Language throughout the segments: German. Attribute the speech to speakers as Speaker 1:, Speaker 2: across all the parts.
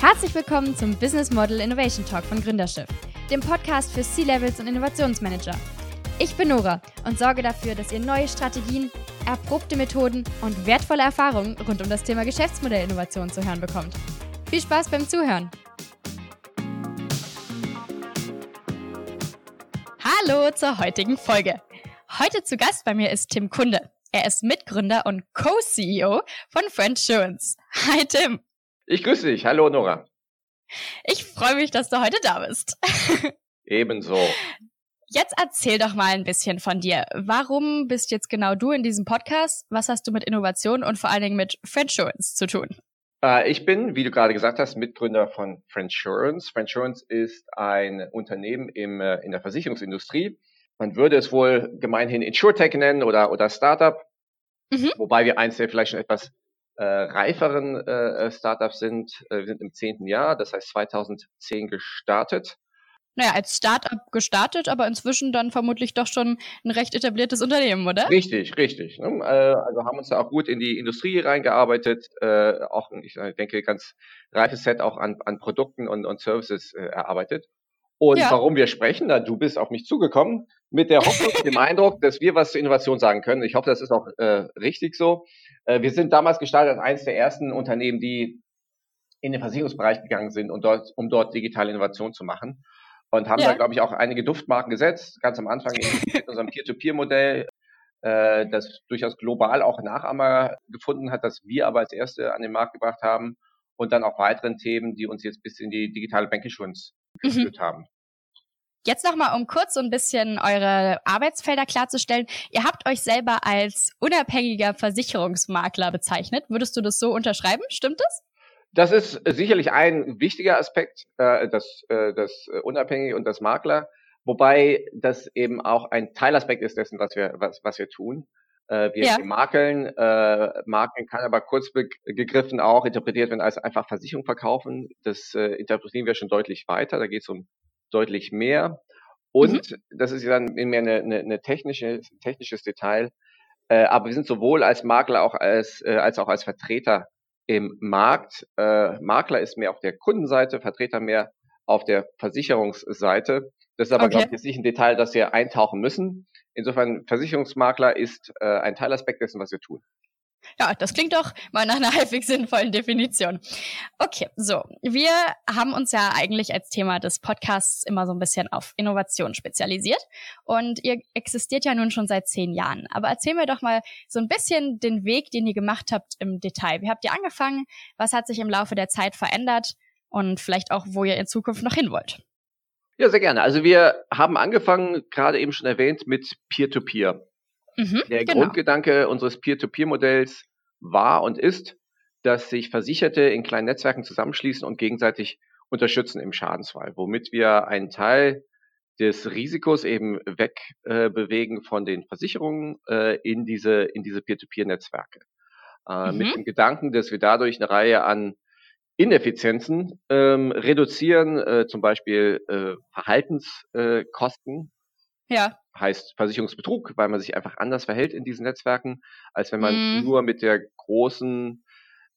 Speaker 1: Herzlich willkommen zum Business Model Innovation Talk von Gründerschiff, dem Podcast für C-Levels und Innovationsmanager. Ich bin Nora und sorge dafür, dass ihr neue Strategien, erprobte Methoden und wertvolle Erfahrungen rund um das Thema Geschäftsmodellinnovation zu hören bekommt. Viel Spaß beim Zuhören! Hallo zur heutigen Folge. Heute zu Gast bei mir ist Tim Kunde. Er ist Mitgründer und Co-CEO von Friendsurance. Hi Tim.
Speaker 2: Ich grüße dich. Hallo Nora.
Speaker 1: Ich freue mich, dass du heute da bist.
Speaker 2: Ebenso.
Speaker 1: Jetzt erzähl doch mal ein bisschen von dir. Warum bist jetzt genau du in diesem Podcast? Was hast du mit Innovation und vor allen Dingen mit Friendsurance zu tun?
Speaker 2: Äh, ich bin, wie du gerade gesagt hast, Mitgründer von Friendsurance. Friendsurance ist ein Unternehmen im, äh, in der Versicherungsindustrie. Man würde es wohl gemeinhin InsurTech nennen oder, oder Startup. Mhm. Wobei wir eins der vielleicht schon etwas äh, reiferen äh, Startups sind. Äh, wir sind im zehnten Jahr, das heißt 2010 gestartet.
Speaker 1: Naja, als Startup gestartet, aber inzwischen dann vermutlich doch schon ein recht etabliertes Unternehmen, oder?
Speaker 2: Richtig, richtig. Ne? Äh, also haben uns da auch gut in die Industrie reingearbeitet, äh, auch ich denke ganz reifes Set auch an, an Produkten und, und Services erarbeitet. Und ja. warum wir sprechen, da du bist auf mich zugekommen, mit der Hoffnung, dem Eindruck, dass wir was zur Innovation sagen können. Ich hoffe, das ist auch äh, richtig so. Äh, wir sind damals gestartet als eines der ersten Unternehmen, die in den Versicherungsbereich gegangen sind, und dort, um dort digitale Innovation zu machen. Und haben ja. da, glaube ich, auch einige Duftmarken gesetzt, ganz am Anfang in unserem Peer-to-Peer-Modell, äh, das durchaus global auch Nachahmer gefunden hat, das wir aber als erste an den Markt gebracht haben. Und dann auch weiteren Themen, die uns jetzt bis in die digitale Bankinsurance mhm. Geführt mhm. haben.
Speaker 1: Jetzt nochmal, um kurz so ein bisschen eure Arbeitsfelder klarzustellen. Ihr habt euch selber als unabhängiger Versicherungsmakler bezeichnet. Würdest du das so unterschreiben? Stimmt das?
Speaker 2: Das ist sicherlich ein wichtiger Aspekt, äh, das, äh, das Unabhängige und das Makler, wobei das eben auch ein Teilaspekt ist dessen, was wir, was, was wir tun. Äh, wir ja. makeln, äh, Marken kann aber kurz gegriffen auch interpretiert werden als einfach Versicherung verkaufen. Das äh, interpretieren wir schon deutlich weiter. Da geht es um deutlich mehr. Und mhm. das ist dann mehr eine, eine, eine technische, technisches Detail. Äh, aber wir sind sowohl als Makler auch als, äh, als auch als Vertreter im Markt. Äh, Makler ist mehr auf der Kundenseite, Vertreter mehr auf der Versicherungsseite. Das ist aber, okay. glaube ich, jetzt nicht ein Detail, das wir eintauchen müssen. Insofern, Versicherungsmakler ist äh, ein Teilaspekt dessen, was wir tun.
Speaker 1: Ja, das klingt doch mal nach einer halbwegs sinnvollen Definition. Okay, so. Wir haben uns ja eigentlich als Thema des Podcasts immer so ein bisschen auf Innovation spezialisiert. Und ihr existiert ja nun schon seit zehn Jahren. Aber erzähl mir doch mal so ein bisschen den Weg, den ihr gemacht habt im Detail. Wie habt ihr angefangen? Was hat sich im Laufe der Zeit verändert? Und vielleicht auch, wo ihr in Zukunft noch hin wollt?
Speaker 2: Ja, sehr gerne. Also wir haben angefangen, gerade eben schon erwähnt, mit Peer-to-Peer. -Peer. Mhm, Der genau. Grundgedanke unseres Peer-to-Peer-Modells war und ist, dass sich Versicherte in kleinen Netzwerken zusammenschließen und gegenseitig unterstützen im Schadensfall, womit wir einen Teil des Risikos eben wegbewegen äh, von den Versicherungen äh, in diese in diese Peer-to-Peer-Netzwerke. Äh, mhm. Mit dem Gedanken, dass wir dadurch eine Reihe an Ineffizienzen ähm, reduzieren, äh, zum Beispiel äh, Verhaltenskosten, ja. Heißt Versicherungsbetrug, weil man sich einfach anders verhält in diesen Netzwerken, als wenn man mhm. nur mit der großen,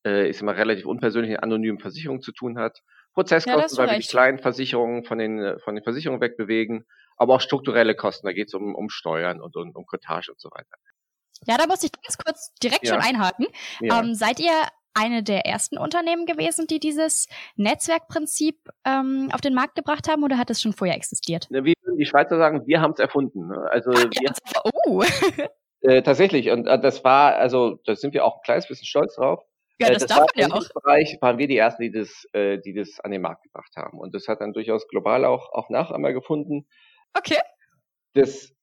Speaker 2: äh, ist immer relativ unpersönlichen, anonymen Versicherung zu tun hat. Prozesskosten, ja, weil wir die kleinen Versicherungen von den, von den Versicherungen wegbewegen, aber auch strukturelle Kosten, da geht es um, um Steuern und um, um Cottage und so weiter.
Speaker 1: Ja, da muss ich ganz kurz direkt ja. schon einhaken. Ja. Ähm, seid ihr eine der ersten Unternehmen gewesen, die dieses Netzwerkprinzip ähm, auf den Markt gebracht haben oder hat es schon vorher existiert?
Speaker 2: Wie würden die Schweizer sagen, wir haben es erfunden. Ne? Also
Speaker 1: ah,
Speaker 2: wir,
Speaker 1: oh.
Speaker 2: äh, tatsächlich, und äh, das war, also da sind wir auch ein kleines bisschen stolz drauf.
Speaker 1: Ja, das, äh, das darf man ja auch.
Speaker 2: Bereich waren wir die ersten, die das, äh, die das an den Markt gebracht haben. Und das hat dann durchaus global auch, auch Nachahmer gefunden.
Speaker 1: Okay.
Speaker 2: Das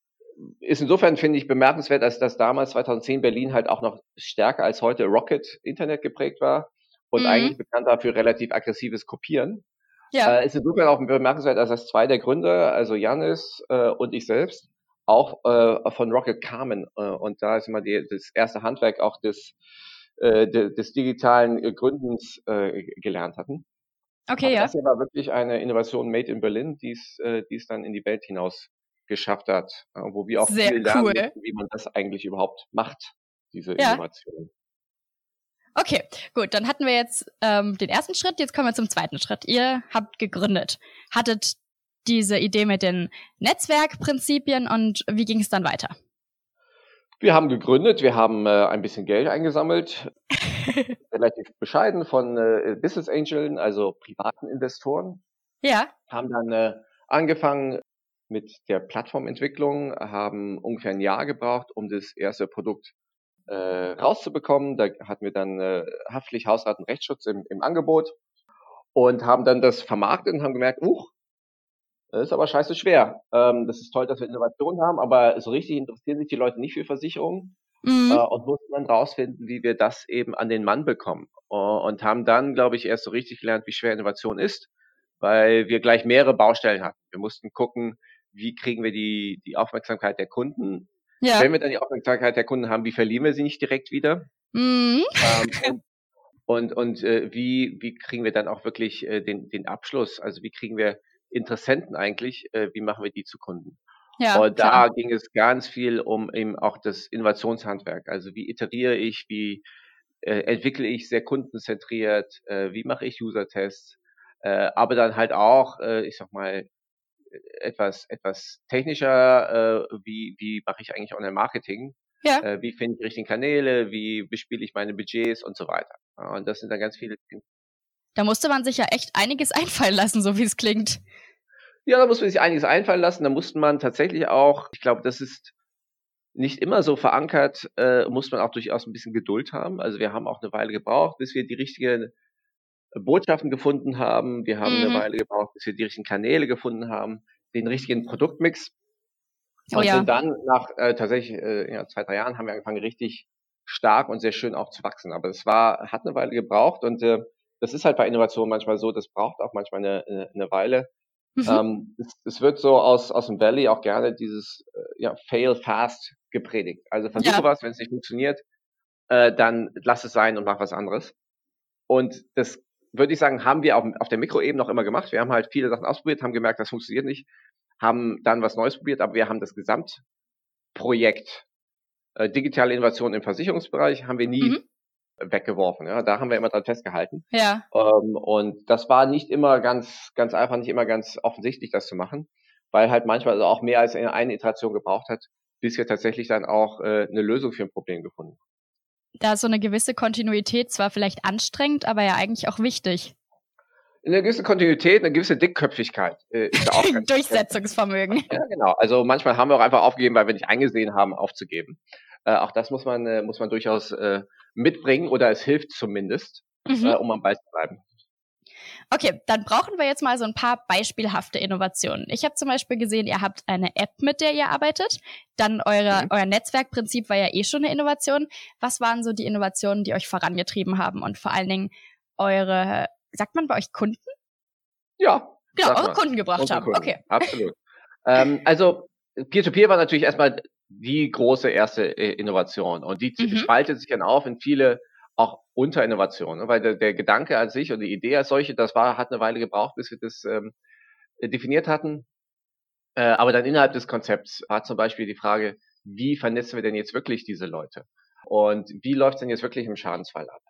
Speaker 2: ist insofern, finde ich, bemerkenswert, dass das damals 2010 Berlin halt auch noch stärker als heute Rocket Internet geprägt war und mhm. eigentlich bekannt war für relativ aggressives Kopieren. Ja. Äh, ist insofern auch bemerkenswert, dass das zwei der Gründer, also Janis äh, und ich selbst, auch äh, von Rocket kamen. Äh, und da ist immer die, das erste Handwerk auch des, äh, des, des digitalen Gründens äh, gelernt hatten.
Speaker 1: Okay,
Speaker 2: Aber
Speaker 1: ja.
Speaker 2: Das hier war wirklich eine Innovation made in Berlin, die es dann in die Welt hinaus geschafft hat, äh, wo wir auch
Speaker 1: Sehr
Speaker 2: viel
Speaker 1: cool.
Speaker 2: lernen, wie man das eigentlich überhaupt macht, diese ja. Innovation.
Speaker 1: Okay, gut, dann hatten wir jetzt ähm, den ersten Schritt, jetzt kommen wir zum zweiten Schritt. Ihr habt gegründet, hattet diese Idee mit den Netzwerkprinzipien und wie ging es dann weiter?
Speaker 2: Wir haben gegründet, wir haben äh, ein bisschen Geld eingesammelt, relativ bescheiden von äh, Business Angeln, also privaten Investoren.
Speaker 1: Ja.
Speaker 2: Haben dann äh, angefangen mit der Plattformentwicklung, haben ungefähr ein Jahr gebraucht, um das erste Produkt äh, rauszubekommen. Da hatten wir dann äh, Haftpflicht, Hausrat und Rechtsschutz im, im Angebot und haben dann das vermarktet und haben gemerkt, uch, das ist aber scheiße schwer. Ähm, das ist toll, dass wir Innovationen haben, aber so richtig interessieren sich die Leute nicht für Versicherungen mhm. äh, und mussten dann rausfinden, wie wir das eben an den Mann bekommen. Uh, und haben dann, glaube ich, erst so richtig gelernt, wie schwer Innovation ist, weil wir gleich mehrere Baustellen hatten. Wir mussten gucken, wie kriegen wir die, die Aufmerksamkeit der Kunden. Ja. Wenn wir dann die Aufmerksamkeit der Kunden haben, wie verlieren wir sie nicht direkt wieder? Mhm. Ähm, und und, äh, wie, wie kriegen wir dann auch wirklich äh, den, den Abschluss? Also wie kriegen wir Interessenten eigentlich, äh, wie machen wir die zu Kunden? Ja, und da klar. ging es ganz viel um eben auch das Innovationshandwerk. Also wie iteriere ich, wie äh, entwickle ich sehr kundenzentriert, äh, wie mache ich User-Tests, äh, aber dann halt auch, äh, ich sag mal, etwas etwas technischer, äh, wie wie mache ich eigentlich Online-Marketing? Ja. Äh, wie finde ich die richtigen Kanäle? Wie bespiele ich meine Budgets und so weiter? Und das sind dann ganz viele Themen.
Speaker 1: Da musste man sich ja echt einiges einfallen lassen, so wie es klingt.
Speaker 2: Ja, da musste man sich einiges einfallen lassen. Da musste man tatsächlich auch, ich glaube, das ist nicht immer so verankert, äh, muss man auch durchaus ein bisschen Geduld haben. Also wir haben auch eine Weile gebraucht, bis wir die richtigen Botschaften gefunden haben. Wir haben mhm. eine Weile gebraucht, bis wir die richtigen Kanäle gefunden haben, den richtigen Produktmix. Oh, und ja. sind dann nach äh, tatsächlich äh, ja, zwei, drei Jahren haben wir angefangen, richtig stark und sehr schön auch zu wachsen. Aber es war, hat eine Weile gebraucht und äh, das ist halt bei Innovation manchmal so, das braucht auch manchmal eine, eine, eine Weile. Mhm. Ähm, es, es, wird so aus, aus dem Valley auch gerne dieses äh, ja, Fail fast gepredigt. Also versuche ja. was, wenn es nicht funktioniert, äh, dann lass es sein und mach was anderes. Und das würde ich sagen, haben wir auf, auf der Mikroebene noch immer gemacht. Wir haben halt viele Sachen ausprobiert, haben gemerkt, das funktioniert nicht, haben dann was Neues probiert, aber wir haben das Gesamtprojekt äh, digitale Innovation im Versicherungsbereich haben wir nie mhm weggeworfen. Ja, da haben wir immer dran festgehalten. Ja. Ähm, und das war nicht immer ganz, ganz einfach, nicht immer ganz offensichtlich, das zu machen, weil halt manchmal also auch mehr als eine Iteration gebraucht hat, bis wir tatsächlich dann auch äh, eine Lösung für ein Problem gefunden.
Speaker 1: Da ist so eine gewisse Kontinuität zwar vielleicht anstrengend, aber ja eigentlich auch wichtig.
Speaker 2: Eine gewisse Kontinuität, eine gewisse Dickköpfigkeit äh, ist da auch ganz
Speaker 1: Durchsetzungsvermögen.
Speaker 2: Ja, genau. Also manchmal haben wir auch einfach aufgegeben, weil wir nicht eingesehen haben, aufzugeben. Äh, auch das muss man, äh, muss man durchaus äh, mitbringen oder es hilft zumindest, mhm. äh, um am Ball zu bleiben.
Speaker 1: Okay, dann brauchen wir jetzt mal so ein paar beispielhafte Innovationen. Ich habe zum Beispiel gesehen, ihr habt eine App, mit der ihr arbeitet. Dann eure, mhm. euer Netzwerkprinzip war ja eh schon eine Innovation. Was waren so die Innovationen, die euch vorangetrieben haben und vor allen Dingen eure, sagt man bei euch Kunden?
Speaker 2: Ja.
Speaker 1: Genau, eure Kunden gebracht Unsere haben. Kunden. Okay.
Speaker 2: Absolut. ähm, also Peer-to-Peer -Peer war natürlich erstmal die große erste äh, Innovation. Und die mhm. spaltet sich dann auf in viele auch Unterinnovationen, weil der, der Gedanke an sich und die Idee als solche, das war, hat eine Weile gebraucht, bis wir das ähm, definiert hatten. Äh, aber dann innerhalb des Konzepts war zum Beispiel die Frage, wie vernetzen wir denn jetzt wirklich diese Leute? Und wie läuft es denn jetzt wirklich im Schadensfall ab?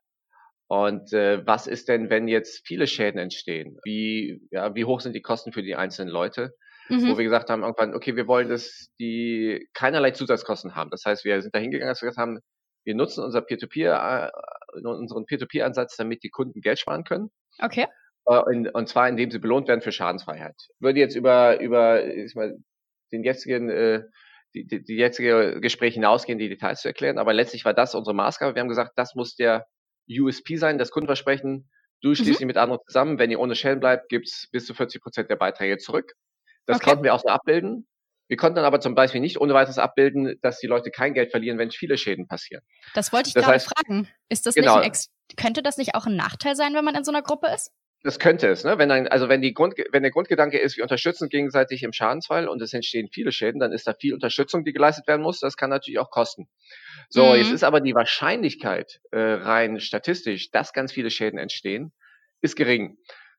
Speaker 2: Und äh, was ist denn, wenn jetzt viele Schäden entstehen? Wie, ja, wie hoch sind die Kosten für die einzelnen Leute? mhm. wo wir gesagt haben, irgendwann, okay, wir wollen, dass die keinerlei Zusatzkosten haben. Das heißt, wir sind da hingegangen, dass wir gesagt haben, wir nutzen unser Peer-to-Peer, äh, unseren Peer-to-Peer-Ansatz, damit die Kunden Geld sparen können.
Speaker 1: Okay.
Speaker 2: Äh, und, zwar, indem sie belohnt werden für Schadensfreiheit. Ich würde jetzt über, über ich mal, den jetzigen, äh, die, die, die jetzige Gespräch hinausgehen, die Details zu erklären. Aber letztlich war das unsere Maßgabe. Wir haben gesagt, das muss der USP sein, das Kundenversprechen. Du stehst mhm. dich mit anderen zusammen. Wenn ihr ohne Schäden bleibt, gibt's bis zu 40 Prozent der Beiträge zurück. Das okay. konnten wir auch so abbilden. Wir konnten dann aber zum Beispiel nicht ohne weiteres abbilden, dass die Leute kein Geld verlieren, wenn viele Schäden passieren.
Speaker 1: Das wollte ich das gerade heißt, fragen. Ist das genau, nicht könnte das nicht auch ein Nachteil sein, wenn man in so einer Gruppe ist?
Speaker 2: Das könnte es, ne? Wenn ein, also wenn die Grund, wenn der Grundgedanke ist, wir unterstützen gegenseitig im Schadensfall und es entstehen viele Schäden, dann ist da viel Unterstützung, die geleistet werden muss. Das kann natürlich auch kosten. So, mhm. jetzt ist aber die Wahrscheinlichkeit äh, rein statistisch, dass ganz viele Schäden entstehen, ist gering.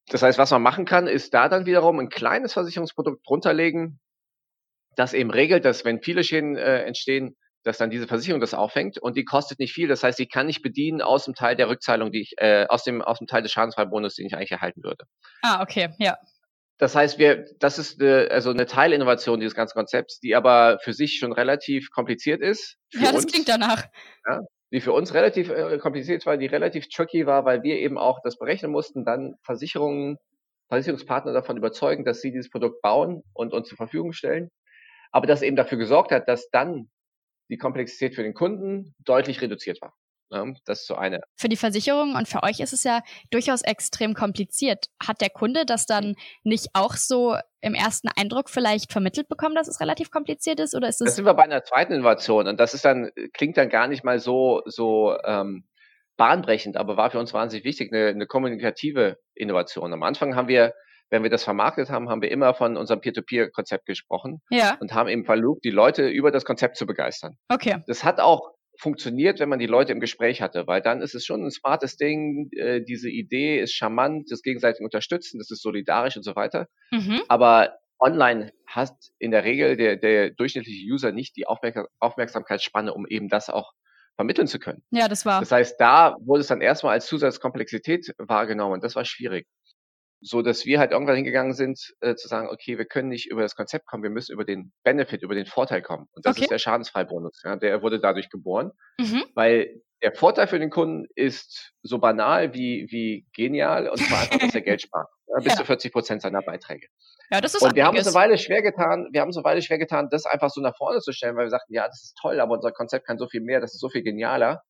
Speaker 2: Das heißt, was man machen kann, ist da dann wiederum ein kleines Versicherungsprodukt drunterlegen, das eben regelt, dass wenn viele Schäden äh, entstehen, dass dann diese Versicherung das auffängt und die kostet nicht viel. Das heißt, ich kann nicht bedienen aus dem Teil der Rückzahlung, die ich, äh, aus dem, aus dem Teil des Schadensfreibonus, den ich eigentlich erhalten würde.
Speaker 1: Ah, okay, ja.
Speaker 2: Das heißt, wir, das ist eine, also eine Teilinnovation dieses ganzen Konzepts, die aber für sich schon relativ kompliziert ist.
Speaker 1: Ja, das uns. klingt danach.
Speaker 2: Ja, die für uns relativ äh, kompliziert war, die relativ tricky war, weil wir eben auch das berechnen mussten, dann Versicherungen, Versicherungspartner davon überzeugen, dass sie dieses Produkt bauen und uns zur Verfügung stellen. Aber das eben dafür gesorgt hat, dass dann die Komplexität für den Kunden deutlich reduziert war. Ja, das ist so eine.
Speaker 1: Für die Versicherung und für euch ist es ja durchaus extrem kompliziert. Hat der Kunde das dann nicht auch so im ersten Eindruck vielleicht vermittelt bekommen, dass es relativ kompliziert ist? Oder ist es?
Speaker 2: Das sind wir bei einer zweiten Innovation und das ist dann, klingt dann gar nicht mal so, so ähm, bahnbrechend, aber war für uns wahnsinnig wichtig, eine, eine kommunikative Innovation. Am Anfang haben wir wenn wir das vermarktet haben, haben wir immer von unserem Peer-to-Peer-Konzept gesprochen
Speaker 1: ja.
Speaker 2: und haben eben versucht, die Leute über das Konzept zu begeistern.
Speaker 1: Okay.
Speaker 2: Das hat auch funktioniert, wenn man die Leute im Gespräch hatte, weil dann ist es schon ein smartes Ding, äh, diese Idee ist charmant, das gegenseitig unterstützen, das ist solidarisch und so weiter. Mhm. Aber online hat in der Regel der, der durchschnittliche User nicht die Aufmerksam Aufmerksamkeitsspanne, um eben das auch vermitteln zu können.
Speaker 1: Ja, das war.
Speaker 2: Das heißt, da wurde es dann erstmal als Zusatzkomplexität wahrgenommen und das war schwierig so dass wir halt irgendwann hingegangen sind, äh, zu sagen, okay, wir können nicht über das Konzept kommen, wir müssen über den Benefit, über den Vorteil kommen. Und das okay. ist der Schadensfreibonus. Ja, der wurde dadurch geboren, mhm. weil der Vorteil für den Kunden ist so banal wie, wie genial und zwar einfach, dass er Geld spart. Ja, bis ja. zu 40 Prozent seiner Beiträge.
Speaker 1: Ja, das ist
Speaker 2: Und wir haben uns eine Weile schwer getan, wir haben uns eine Weile schwer getan, das einfach so nach vorne zu stellen, weil wir sagten, ja, das ist toll, aber unser Konzept kann so viel mehr, das ist so viel genialer.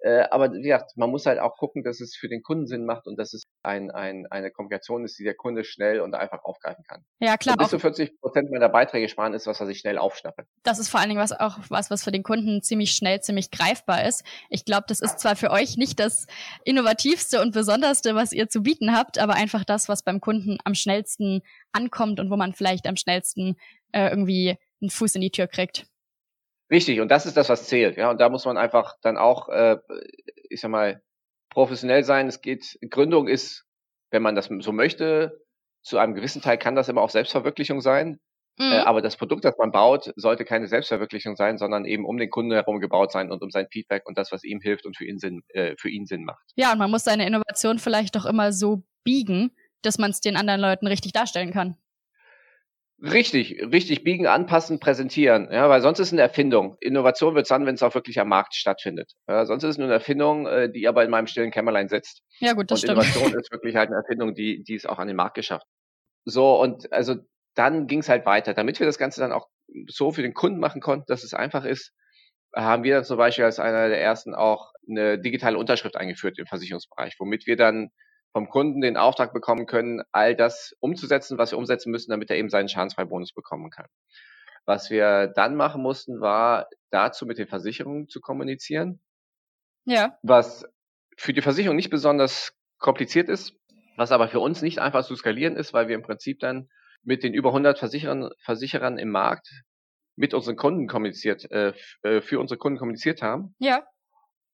Speaker 2: Äh, aber wie gesagt, man muss halt auch gucken, dass es für den Kunden Sinn macht und dass es ein, ein, eine Kommunikation ist, die der Kunde schnell und einfach aufgreifen kann.
Speaker 1: Ja, klar.
Speaker 2: Und bis zu 40 Prozent meiner Beiträge sparen ist, was er sich schnell aufschnappelt.
Speaker 1: Das ist vor allen Dingen was auch was, was für den Kunden ziemlich schnell, ziemlich greifbar ist. Ich glaube, das ist zwar für euch nicht das innovativste und besonderste, was ihr zu bieten habt, aber einfach das, was beim Kunden am schnellsten ankommt und wo man vielleicht am schnellsten äh, irgendwie einen Fuß in die Tür kriegt.
Speaker 2: Richtig, und das ist das, was zählt. Ja, und da muss man einfach dann auch, äh, ich sag mal, professionell sein. Es geht, Gründung ist, wenn man das so möchte, zu einem gewissen Teil kann das immer auch Selbstverwirklichung sein. Äh, mhm. Äh, aber das Produkt, das man baut, sollte keine Selbstverwirklichung sein, sondern eben um den Kunden herum gebaut sein und um sein Feedback und das, was ihm hilft und für ihn Sinn, äh, für ihn Sinn macht.
Speaker 1: Ja, und man muss seine Innovation vielleicht doch immer so biegen, dass man es den anderen Leuten richtig darstellen kann.
Speaker 2: Richtig, richtig biegen, anpassen, präsentieren. Ja, weil sonst ist es eine Erfindung. Innovation wird es dann, wenn es auch wirklich am Markt stattfindet. Ja, sonst ist es nur eine Erfindung, äh, die aber in meinem stillen Kämmerlein sitzt.
Speaker 1: Ja, gut, das
Speaker 2: und
Speaker 1: stimmt.
Speaker 2: Innovation ist wirklich halt eine Erfindung, die, die es auch an den Markt geschafft. So, und also dann ging es halt weiter. Damit wir das Ganze dann auch so für den Kunden machen konnten, dass es einfach ist, haben wir dann zum Beispiel als einer der ersten auch eine digitale Unterschrift eingeführt im Versicherungsbereich, womit wir dann vom Kunden den Auftrag bekommen können, all das umzusetzen, was wir umsetzen müssen, damit er eben seinen Schadensfreibonus bekommen kann. Was wir dann machen mussten, war dazu mit den Versicherungen zu kommunizieren.
Speaker 1: Ja.
Speaker 2: Was für die Versicherung nicht besonders kompliziert ist, was aber für uns nicht einfach zu skalieren ist, weil wir im Prinzip dann mit den über 100 Versicherern, Versicherern im Markt mit unseren Kunden kommuniziert, äh, äh, für unsere Kunden kommuniziert haben.
Speaker 1: Ja.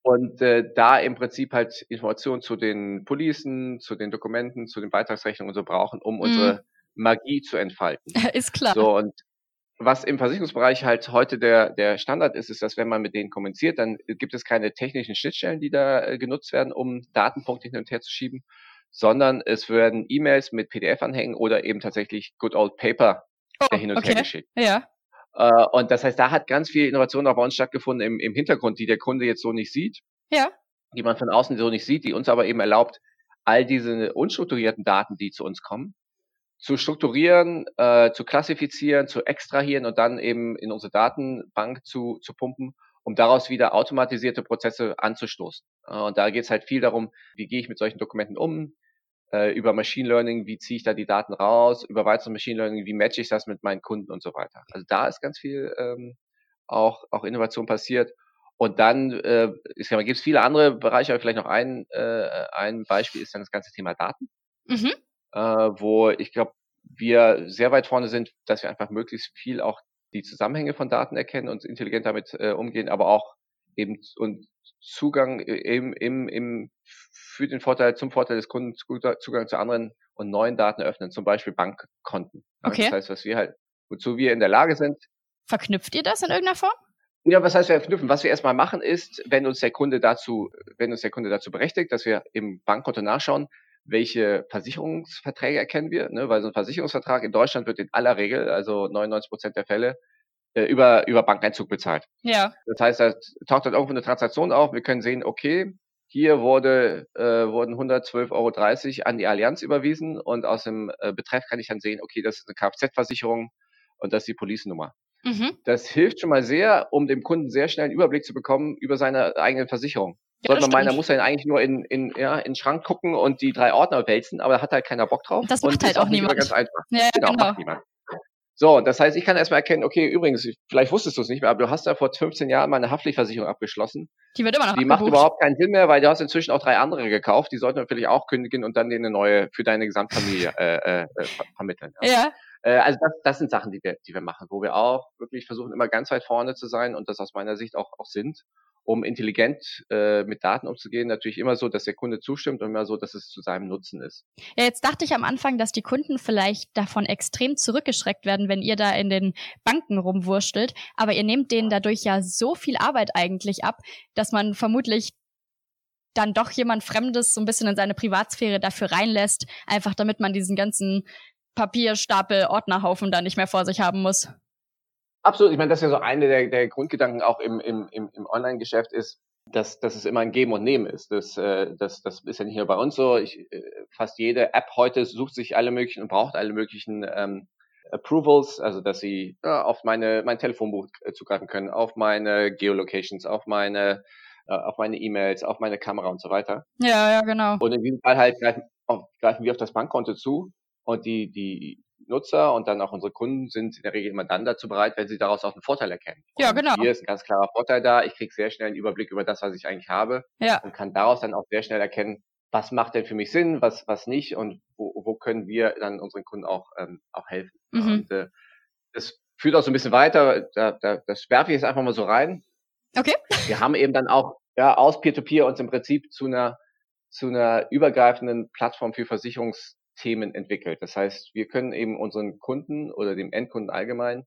Speaker 2: Und äh, da im Prinzip halt Informationen zu den Policen, zu den Dokumenten, zu den Beitragsrechnungen und so brauchen, um mhm. unsere Magie zu entfalten.
Speaker 1: Ist klar.
Speaker 2: So, und was im Versicherungsbereich halt heute der, der Standard ist, ist, dass wenn man mit denen kommuniziert, dann gibt es keine technischen Schnittstellen, die da äh, genutzt werden, um Datenpunkte hin und her zu schieben, sondern es werden E-Mails mit PDF-Anhängen oder eben tatsächlich Good Old Paper oh, hin und okay. her geschickt.
Speaker 1: Ja.
Speaker 2: Äh, und das heißt, da hat ganz viel Innovation auch bei uns stattgefunden im, im Hintergrund, die der Kunde jetzt so nicht sieht.
Speaker 1: Ja.
Speaker 2: Die man von außen so nicht sieht, die uns aber eben erlaubt, all diese unstrukturierten Daten, die zu uns kommen, zu strukturieren, äh, zu klassifizieren, zu extrahieren und dann eben in unsere Datenbank zu, zu pumpen, um daraus wieder automatisierte Prozesse anzustoßen. Äh, und da geht es halt viel darum, wie gehe ich mit solchen Dokumenten um, äh, über Machine Learning, wie ziehe ich da die Daten raus, über weitere Machine Learning, wie matche ich das mit meinen Kunden und so weiter. Also da ist ganz viel ähm, auch, auch Innovation passiert. Und dann äh, gibt es viele andere Bereiche, aber vielleicht noch ein, äh, ein Beispiel ist dann das ganze Thema Daten, mhm. äh, wo ich glaube, wir sehr weit vorne sind, dass wir einfach möglichst viel auch die Zusammenhänge von Daten erkennen und intelligent damit äh, umgehen, aber auch eben und Zugang im, im, im für den Vorteil, zum Vorteil des Kunden Zugang zu anderen und neuen Daten öffnen, zum Beispiel Bankkonten.
Speaker 1: Okay.
Speaker 2: Das heißt, was wir halt, wozu wir in der Lage sind.
Speaker 1: Verknüpft ihr das in irgendeiner Form?
Speaker 2: Ja, was heißt wir verknüpfen? Was wir erstmal machen ist, wenn uns der Kunde dazu, wenn uns der Kunde dazu berechtigt, dass wir im Bankkonto nachschauen, welche Versicherungsverträge erkennen wir, ne? weil so ein Versicherungsvertrag in Deutschland wird in aller Regel, also 99 Prozent der Fälle, äh, über, über Bankeinzug bezahlt.
Speaker 1: Ja.
Speaker 2: Das heißt, da taucht dann irgendwo eine Transaktion auf, wir können sehen, okay, hier wurde, äh, wurden 112,30 Euro an die Allianz überwiesen und aus dem äh, Betreff kann ich dann sehen, okay, das ist eine Kfz-Versicherung und das ist die Police-Nummer. Mhm. Das hilft schon mal sehr, um dem Kunden sehr schnell einen Überblick zu bekommen über seine eigene Versicherung. Ja, Sollte man meinen, da muss er eigentlich nur in, in, ja, in den Schrank gucken und die drei Ordner wälzen, aber da hat halt keiner Bock drauf.
Speaker 1: Das macht halt auch niemand. Ganz einfach.
Speaker 2: Ja, genau, genau. Macht niemand. So, das heißt, ich kann erstmal erkennen, okay, übrigens, vielleicht wusstest du es nicht mehr, aber du hast ja vor 15 Jahren mal eine Haftpflichtversicherung abgeschlossen.
Speaker 1: Die wird immer noch
Speaker 2: Die abgebucht. macht überhaupt keinen Sinn mehr, weil du hast inzwischen auch drei andere gekauft. Die sollten wir vielleicht auch kündigen und dann dir eine neue für deine Gesamtfamilie äh, äh, äh vermitteln.
Speaker 1: Ja. ja.
Speaker 2: Äh, also das, das sind Sachen, die wir, die wir machen, wo wir auch wirklich versuchen, immer ganz weit vorne zu sein und das aus meiner Sicht auch, auch sind um intelligent äh, mit Daten umzugehen, natürlich immer so, dass der Kunde zustimmt und immer so, dass es zu seinem Nutzen ist.
Speaker 1: Ja, jetzt dachte ich am Anfang, dass die Kunden vielleicht davon extrem zurückgeschreckt werden, wenn ihr da in den Banken rumwurstelt, aber ihr nehmt denen dadurch ja so viel Arbeit eigentlich ab, dass man vermutlich dann doch jemand Fremdes so ein bisschen in seine Privatsphäre dafür reinlässt, einfach damit man diesen ganzen Papierstapel, Ordnerhaufen da nicht mehr vor sich haben muss.
Speaker 2: Absolut. Ich meine, das ist ja so eine der, der Grundgedanken auch im, im, im, Online-Geschäft ist, dass, dass es immer ein Geben und Nehmen ist. Das, äh, das, das ist ja nicht nur bei uns so. Ich, äh, fast jede App heute sucht sich alle möglichen und braucht alle möglichen ähm, Approvals, also dass sie ja, auf meine mein Telefonbuch äh, zugreifen können, auf meine Geolocations, auf meine äh, auf meine E-Mails, auf meine Kamera und so weiter.
Speaker 1: Ja, ja, genau.
Speaker 2: Und in diesem Fall halt greifen, auf, greifen wir auf das Bankkonto zu und die die Nutzer und dann auch unsere Kunden sind in der Regel immer dann dazu bereit, wenn sie daraus auch einen Vorteil erkennen.
Speaker 1: Und ja, genau.
Speaker 2: Hier ist ein ganz klarer Vorteil da. Ich kriege sehr schnell einen Überblick über das, was ich eigentlich habe
Speaker 1: ja.
Speaker 2: und kann daraus dann auch sehr schnell erkennen, was macht denn für mich Sinn, was, was nicht und wo, wo können wir dann unseren Kunden auch, ähm, auch helfen. Mhm. Und äh, das führt auch so ein bisschen weiter, da, da, das werfe ich jetzt einfach mal so rein.
Speaker 1: Okay.
Speaker 2: Wir haben eben dann auch ja, aus Peer-to-Peer -Peer uns im Prinzip zu einer, zu einer übergreifenden Plattform für Versicherungs Themen entwickelt. Das heißt, wir können eben unseren Kunden oder dem Endkunden allgemein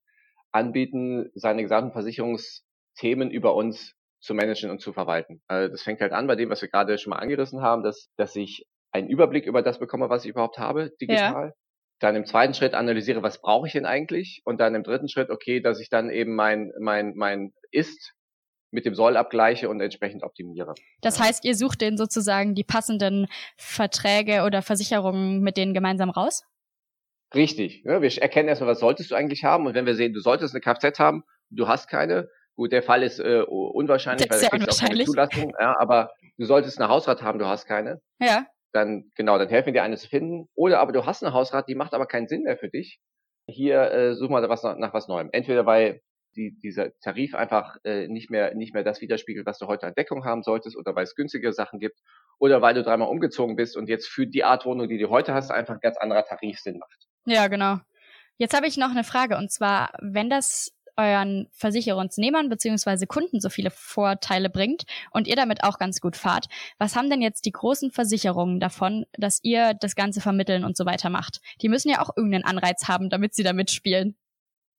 Speaker 2: anbieten, seine gesamten Versicherungsthemen über uns zu managen und zu verwalten. Also das fängt halt an bei dem, was wir gerade schon mal angerissen haben, dass, dass ich einen Überblick über das bekomme, was ich überhaupt habe, digital. Ja. Dann im zweiten Schritt analysiere, was brauche ich denn eigentlich? Und dann im dritten Schritt, okay, dass ich dann eben mein, mein, mein Ist mit dem Soll abgleiche und entsprechend optimiere.
Speaker 1: Das heißt, ihr sucht denen sozusagen die passenden Verträge oder Versicherungen mit denen gemeinsam raus?
Speaker 2: Richtig. Ja, wir erkennen erstmal, was solltest du eigentlich haben. Und wenn wir sehen, du solltest eine Kfz haben, du hast keine, gut, der Fall ist äh, unwahrscheinlich,
Speaker 1: weil
Speaker 2: da
Speaker 1: kriegst du auch keine
Speaker 2: Zulassung. Ja, aber du solltest eine Hausrat haben, du hast keine.
Speaker 1: Ja.
Speaker 2: Dann, genau, dann helfen wir dir eine zu finden. Oder aber du hast eine Hausrat, die macht aber keinen Sinn mehr für dich. Hier äh, such mal was nach, nach was Neuem. Entweder weil die, dieser Tarif einfach äh, nicht mehr nicht mehr das widerspiegelt, was du heute an Deckung haben solltest, oder weil es günstige Sachen gibt, oder weil du dreimal umgezogen bist und jetzt für die Art Wohnung, die du heute hast, einfach ein ganz anderer Tarif Sinn macht.
Speaker 1: Ja, genau. Jetzt habe ich noch eine Frage und zwar, wenn das euren Versicherungsnehmern beziehungsweise Kunden so viele Vorteile bringt und ihr damit auch ganz gut fahrt, was haben denn jetzt die großen Versicherungen davon, dass ihr das Ganze vermitteln und so weiter macht? Die müssen ja auch irgendeinen Anreiz haben, damit sie da mitspielen.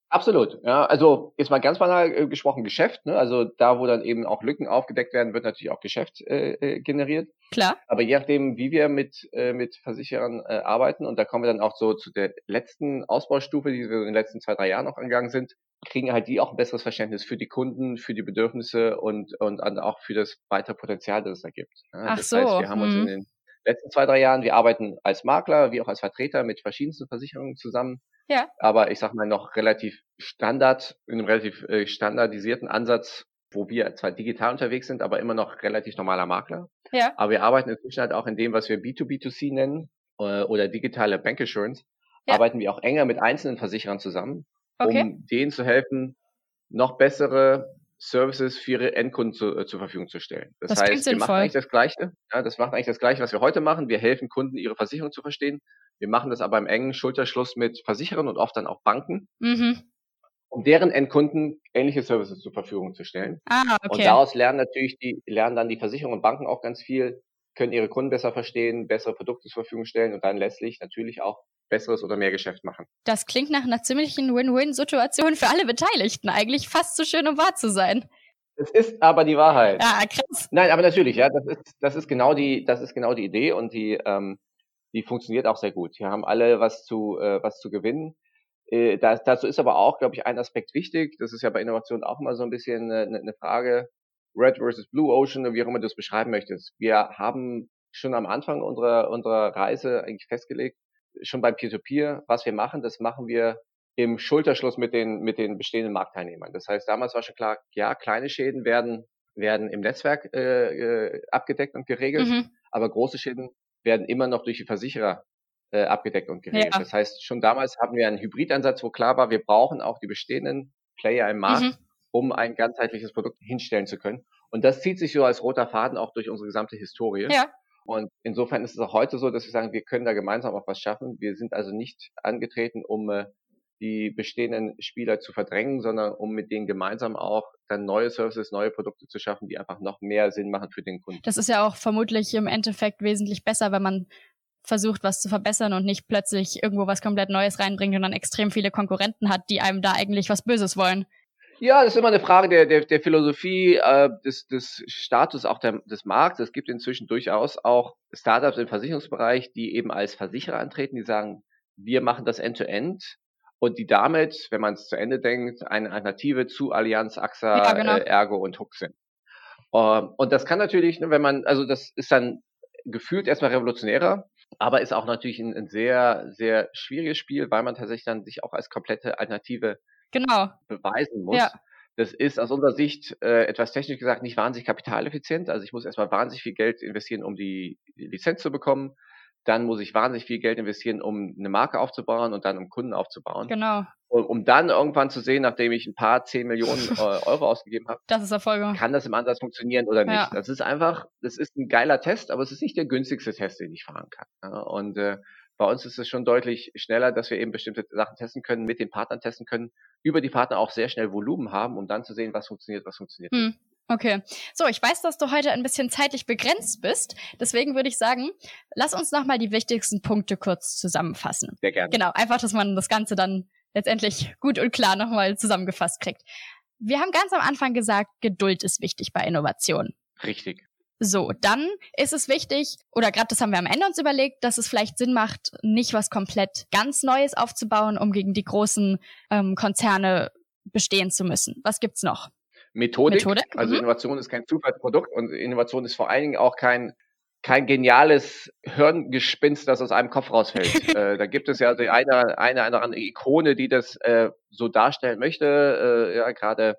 Speaker 2: Absolut, ja. Also jetzt mal ganz banal äh, gesprochen Geschäft, ne? Also da, wo dann eben auch Lücken aufgedeckt werden, wird natürlich auch Geschäft äh, äh, generiert.
Speaker 1: Klar.
Speaker 2: Aber je nachdem, wie wir mit, äh, mit Versicherern äh, arbeiten, und da kommen wir dann auch so zu der letzten Ausbaustufe, die wir in den letzten zwei, drei Jahren noch angegangen sind, kriegen halt die auch ein besseres Verständnis für die Kunden, für die Bedürfnisse und, und auch für das weitere Potenzial, das es da gibt.
Speaker 1: Ja? Ach
Speaker 2: das
Speaker 1: so.
Speaker 2: heißt, wir haben uns in mhm. den letzten zwei, drei Jahren, wir arbeiten als Makler wie auch als Vertreter mit verschiedensten Versicherungen zusammen
Speaker 1: ja.
Speaker 2: Aber ich sag mal noch relativ Standard, in einem relativ äh, standardisierten Ansatz, wo wir zwar digital unterwegs sind, aber immer noch relativ normaler Makler.
Speaker 1: Ja.
Speaker 2: Aber wir arbeiten inzwischen halt auch in dem, was wir B2B2C nennen äh, oder digitale Bank Assurance. Ja. Arbeiten wir auch enger mit einzelnen Versicherern zusammen, okay. um denen zu helfen, noch bessere Services für ihre Endkunden zu, äh, zur Verfügung zu stellen. Das, das heißt, wir machen eigentlich das Gleiche. Ja, das macht eigentlich das Gleiche, was wir heute machen. Wir helfen Kunden, ihre Versicherung zu verstehen. Wir machen das aber im engen Schulterschluss mit Versicherern und oft dann auch Banken,
Speaker 1: mhm.
Speaker 2: um deren Endkunden ähnliche Services zur Verfügung zu stellen.
Speaker 1: Ah, okay.
Speaker 2: Und daraus lernen natürlich die, lernen dann die Versicherungen und Banken auch ganz viel, können ihre Kunden besser verstehen, bessere Produkte zur Verfügung stellen und dann letztlich natürlich auch besseres oder mehr Geschäft machen.
Speaker 1: Das klingt nach einer ziemlichen Win-Win-Situation für alle Beteiligten. Eigentlich fast zu so schön, um wahr zu sein.
Speaker 2: Es ist aber die Wahrheit.
Speaker 1: Ja, krass.
Speaker 2: Nein, aber natürlich, ja, das ist, das ist genau die, das ist genau die Idee und die, ähm, die funktioniert auch sehr gut. Wir haben alle was zu, äh, was zu gewinnen. Äh, das, dazu ist aber auch, glaube ich, ein Aspekt wichtig. Das ist ja bei Innovation auch immer so ein bisschen eine, eine Frage. Red versus Blue Ocean, wie auch immer du es beschreiben möchtest. Wir haben schon am Anfang unserer, unserer Reise eigentlich festgelegt, schon beim Peer-to-Peer, -Peer, was wir machen, das machen wir im Schulterschluss mit den, mit den bestehenden Marktteilnehmern. Das heißt, damals war schon klar, ja, kleine Schäden werden, werden im Netzwerk äh, äh, abgedeckt und geregelt, mhm. aber große Schäden werden immer noch durch die Versicherer äh, abgedeckt und geregelt. Ja. Das heißt, schon damals haben wir einen Hybridansatz, wo klar war, wir brauchen auch die bestehenden Player im Markt, mhm. um ein ganzheitliches Produkt hinstellen zu können. Und das zieht sich so als roter Faden auch durch unsere gesamte Historie. Ja. Und insofern ist es auch heute so, dass wir sagen, wir können da gemeinsam auch was schaffen. Wir sind also nicht angetreten, um äh, die bestehenden Spieler zu verdrängen, sondern um mit denen gemeinsam auch dann neue Services, neue Produkte zu schaffen, die einfach noch mehr Sinn machen für den Kunden.
Speaker 1: Das ist ja auch vermutlich im Endeffekt wesentlich besser, wenn man versucht, was zu verbessern und nicht plötzlich irgendwo was komplett Neues reinbringt und dann extrem viele Konkurrenten hat, die einem da eigentlich was Böses wollen.
Speaker 2: Ja, das ist immer eine Frage der, der, der Philosophie, äh, des, des Status auch der, des Markts. Es gibt inzwischen durchaus auch Startups im Versicherungsbereich, die eben als Versicherer antreten, die sagen, wir machen das End-to-End -End und die damit, wenn man es zu Ende denkt, eine Alternative zu Allianz, AXA, ja, genau. äh, Ergo und Hook sind. Ähm, und das kann natürlich, wenn man, also das ist dann gefühlt erstmal revolutionärer, aber ist auch natürlich ein, ein sehr, sehr schwieriges Spiel, weil man tatsächlich dann sich auch als komplette Alternative genau. beweisen muss. Ja. Das ist aus unserer Sicht äh, etwas technisch gesagt nicht wahnsinnig kapitaleffizient. Also ich muss erstmal wahnsinnig viel Geld investieren, um die Lizenz zu bekommen. Dann muss ich wahnsinnig viel Geld investieren, um eine Marke aufzubauen und dann um Kunden aufzubauen.
Speaker 1: Genau.
Speaker 2: Und, um dann irgendwann zu sehen, nachdem ich ein paar zehn Millionen äh, Euro ausgegeben habe,
Speaker 1: das ist Erfolg.
Speaker 2: kann das im Ansatz funktionieren oder nicht. Ja. Das ist einfach, das ist ein geiler Test, aber es ist nicht der günstigste Test, den ich fahren kann. Ja, und äh, bei uns ist es schon deutlich schneller, dass wir eben bestimmte Sachen testen können, mit den Partnern testen können, über die Partner auch sehr schnell Volumen haben, um dann zu sehen, was funktioniert, was funktioniert hm. nicht.
Speaker 1: Okay. So, ich weiß, dass du heute ein bisschen zeitlich begrenzt bist. Deswegen würde ich sagen, lass uns nochmal die wichtigsten Punkte kurz zusammenfassen.
Speaker 2: Sehr gerne.
Speaker 1: Genau, einfach, dass man das Ganze dann letztendlich gut und klar nochmal zusammengefasst kriegt. Wir haben ganz am Anfang gesagt, Geduld ist wichtig bei Innovation.
Speaker 2: Richtig.
Speaker 1: So, dann ist es wichtig, oder gerade das haben wir am Ende uns überlegt, dass es vielleicht Sinn macht, nicht was komplett ganz Neues aufzubauen, um gegen die großen ähm, Konzerne bestehen zu müssen. Was gibt's noch?
Speaker 2: Methodik. Methodik? Also mhm. Innovation ist kein Zufallsprodukt und Innovation ist vor allen Dingen auch kein kein geniales Hirngespinst, das aus einem Kopf rausfällt. äh, da gibt es ja die eine, eine, eine andere Ikone, die das äh, so darstellen möchte. Äh, ja, gerade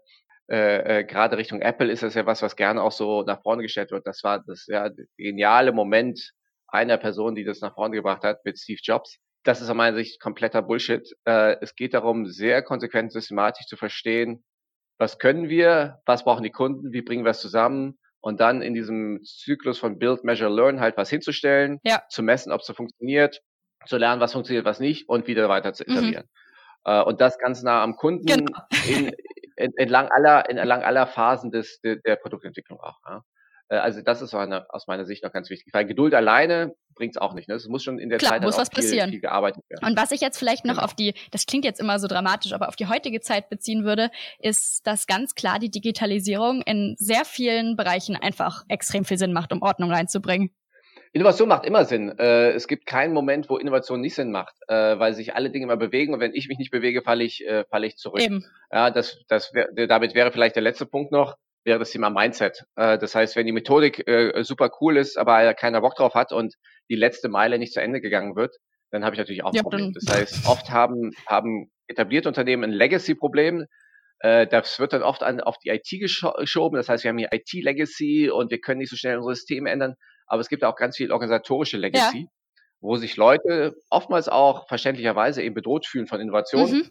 Speaker 2: äh, äh, gerade Richtung Apple ist das ja was, was gerne auch so nach vorne gestellt wird. Das war das ja geniale Moment einer Person, die das nach vorne gebracht hat, mit Steve Jobs. Das ist aus meiner Sicht kompletter Bullshit. Äh, es geht darum, sehr konsequent systematisch zu verstehen, was können wir, was brauchen die Kunden, wie bringen wir es zusammen und dann in diesem Zyklus von Build, Measure, Learn halt was hinzustellen, ja. zu messen, ob es so funktioniert, zu lernen, was funktioniert, was nicht und wieder weiter zu mhm. iterieren. Mhm. Und das ganz nah am Kunden genau. in, entlang aller, entlang aller Phasen des, der, der Produktentwicklung auch. Ja. Äh, also das ist eine, aus meiner Sicht noch ganz wichtig, weil Geduld alleine bringt es auch nicht. Ne? Es muss schon in der Klar, Zeit muss was viel, passieren. viel gearbeitet werden.
Speaker 1: Und was ich jetzt vielleicht noch genau. auf die, das klingt jetzt immer so dramatisch, aber auf die heutige Zeit beziehen würde, ist, dass ganz klar die Digitalisierung in sehr vielen Bereichen einfach extrem viel Sinn macht, um Ordnung reinzubringen.
Speaker 2: Innovation macht immer Sinn. Äh, es gibt keinen Moment, wo Innovation nicht Sinn macht, äh, weil sich alle Dinge immer bewegen und wenn ich mich nicht bewege, falle ich, äh, falle ich zurück. Eben. Ja, das, das wär, damit wäre vielleicht der letzte Punkt noch, wäre das Thema Mindset. Äh, das heißt, wenn die Methodik äh, super cool ist, aber keiner Bock drauf hat und die letzte Meile nicht zu Ende gegangen wird, dann habe ich natürlich auch ein ja, Problem. Das heißt, oft haben, haben etablierte Unternehmen ein Legacy-Problem. Äh, das wird dann oft an, auf die IT geschoben. Das heißt, wir haben hier IT-Legacy und wir können nicht so schnell unsere Systeme ändern aber es gibt auch ganz viel organisatorische Legacy, ja. wo sich Leute oftmals auch verständlicherweise eben bedroht fühlen von Innovationen, mhm.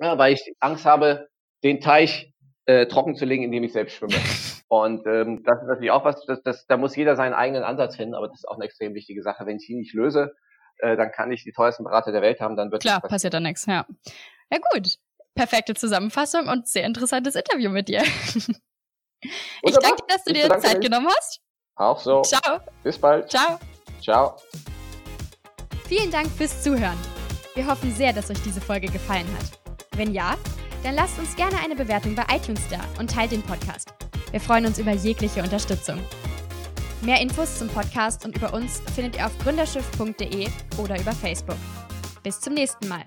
Speaker 2: ja, weil ich Angst habe, den Teich äh, trocken zu legen, in dem ich selbst schwimme. Und ähm, das ist natürlich auch was, das, das, da muss jeder seinen eigenen Ansatz finden, aber das ist auch eine extrem wichtige Sache. Wenn ich ihn nicht löse, äh, dann kann ich die teuersten Berater der Welt haben, dann wird
Speaker 1: Klar, passiert dann nichts, ja. Ja gut, perfekte Zusammenfassung und sehr interessantes Interview mit dir. ich danke dir, dass du dir Zeit genommen hast.
Speaker 2: Auch so.
Speaker 1: Ciao.
Speaker 2: Bis bald.
Speaker 1: Ciao.
Speaker 2: Ciao.
Speaker 1: Vielen Dank fürs Zuhören. Wir hoffen sehr, dass euch diese Folge gefallen hat. Wenn ja, dann lasst uns gerne eine Bewertung bei iTunes da und teilt den Podcast. Wir freuen uns über jegliche Unterstützung. Mehr Infos zum Podcast und über uns findet ihr auf gründerschiff.de oder über Facebook. Bis zum nächsten Mal.